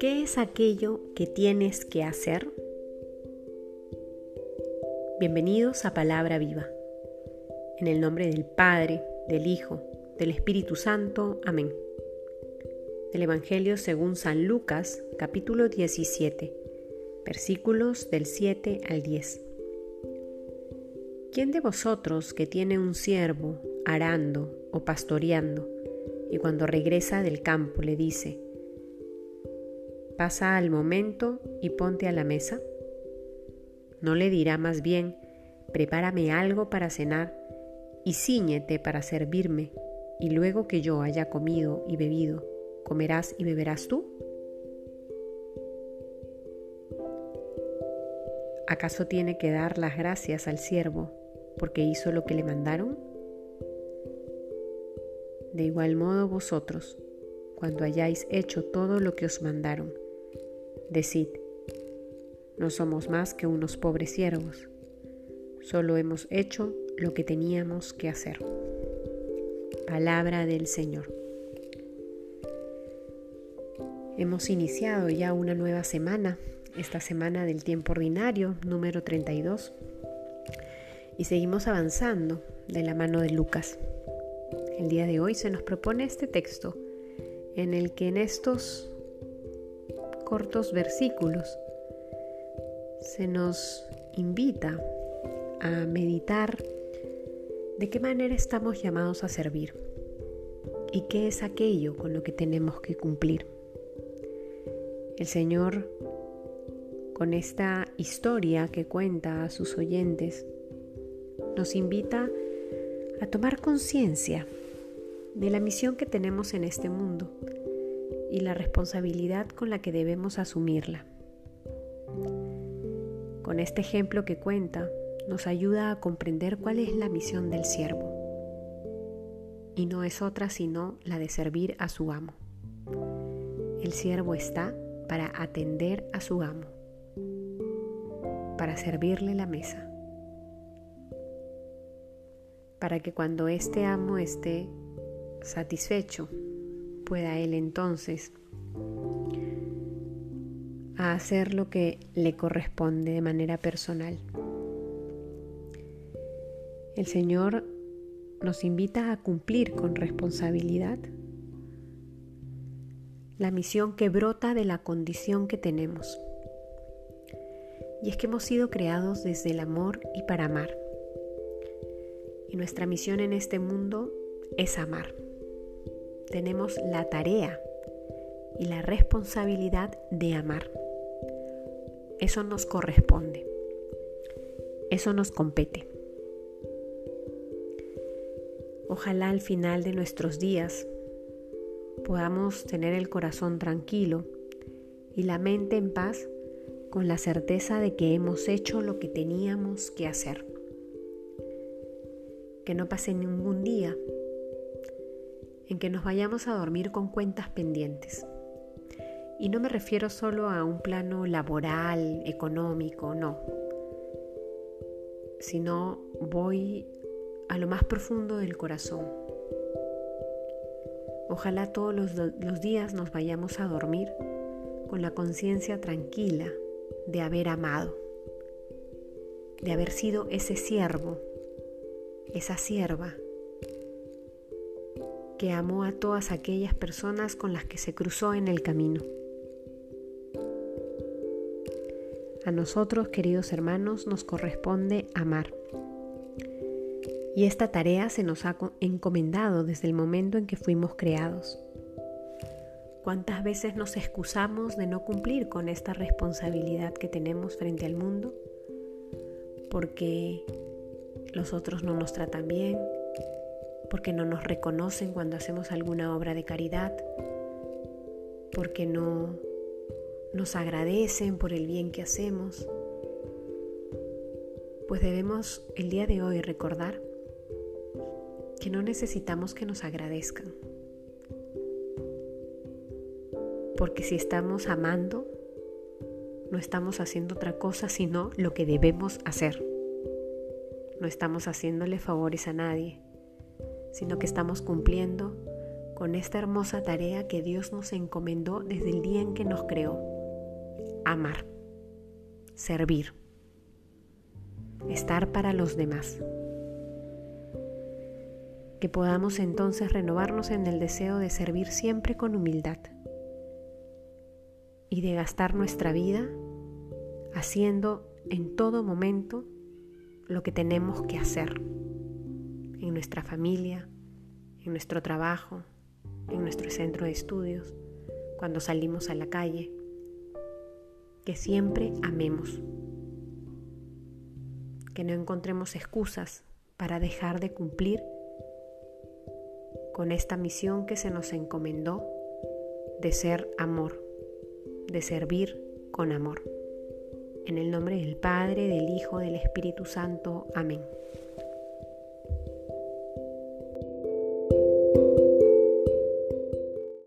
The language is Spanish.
¿Qué es aquello que tienes que hacer? Bienvenidos a Palabra Viva. En el nombre del Padre, del Hijo, del Espíritu Santo. Amén. Del Evangelio según San Lucas, capítulo 17, versículos del 7 al 10. ¿Quién de vosotros que tiene un siervo arando o pastoreando y cuando regresa del campo le dice, pasa al momento y ponte a la mesa? ¿No le dirá más bien, prepárame algo para cenar y ciñete para servirme, y luego que yo haya comido y bebido, comerás y beberás tú? ¿Acaso tiene que dar las gracias al siervo porque hizo lo que le mandaron? De igual modo vosotros, cuando hayáis hecho todo lo que os mandaron, decid, no somos más que unos pobres siervos. Solo hemos hecho lo que teníamos que hacer. Palabra del Señor. Hemos iniciado ya una nueva semana, esta semana del tiempo ordinario, número 32, y seguimos avanzando de la mano de Lucas. El día de hoy se nos propone este texto en el que en estos cortos versículos se nos invita a meditar de qué manera estamos llamados a servir y qué es aquello con lo que tenemos que cumplir. El Señor, con esta historia que cuenta a sus oyentes, nos invita a tomar conciencia de la misión que tenemos en este mundo y la responsabilidad con la que debemos asumirla. Con este ejemplo que cuenta, nos ayuda a comprender cuál es la misión del siervo. Y no es otra sino la de servir a su amo. El siervo está para atender a su amo, para servirle la mesa, para que cuando este amo esté satisfecho, pueda él entonces a hacer lo que le corresponde de manera personal. El Señor nos invita a cumplir con responsabilidad la misión que brota de la condición que tenemos. Y es que hemos sido creados desde el amor y para amar. Y nuestra misión en este mundo es amar. Tenemos la tarea y la responsabilidad de amar. Eso nos corresponde. Eso nos compete. Ojalá al final de nuestros días podamos tener el corazón tranquilo y la mente en paz con la certeza de que hemos hecho lo que teníamos que hacer. Que no pase ningún día en que nos vayamos a dormir con cuentas pendientes y no me refiero solo a un plano laboral, económico, no, sino voy a lo más profundo del corazón. Ojalá todos los, días nos vayamos a dormir con la conciencia tranquila de haber amado, de haber sido ese siervo, esa sierva que amó a todas aquellas personas con las que se cruzó en el camino. A nosotros, queridos hermanos, nos corresponde amar. Y esta tarea se nos ha encomendado desde el momento en que fuimos creados. ¿Cuántas veces nos excusamos de no cumplir con esta responsabilidad que tenemos frente al mundo? Porque los otros no nos tratan bien, porque no nos reconocen cuando hacemos alguna obra de caridad, porque no nos agradecen por el bien que hacemos, pues debemos el día de hoy recordar que no necesitamos que nos agradezcan. Porque si estamos amando, no estamos haciendo otra cosa sino lo que debemos hacer. No estamos haciéndole favores a nadie. Sino que estamos cumpliendo con esta hermosa tarea que Dios nos encomendó desde el día en que nos creó. Amar, servir, estar para los demás. Que podamos entonces renovarnos en el deseo de servir siempre con humildad y de gastar nuestra vida haciendo en todo momento lo que tenemos que hacer en nuestra familia, en nuestro trabajo, en nuestro centro de estudios, cuando salimos a la calle. Que siempre amemos. Que no encontremos excusas para dejar de cumplir con esta misión que se nos encomendó de ser amor, de servir con amor. En el nombre del Padre, del Hijo, del Espíritu Santo. Amén.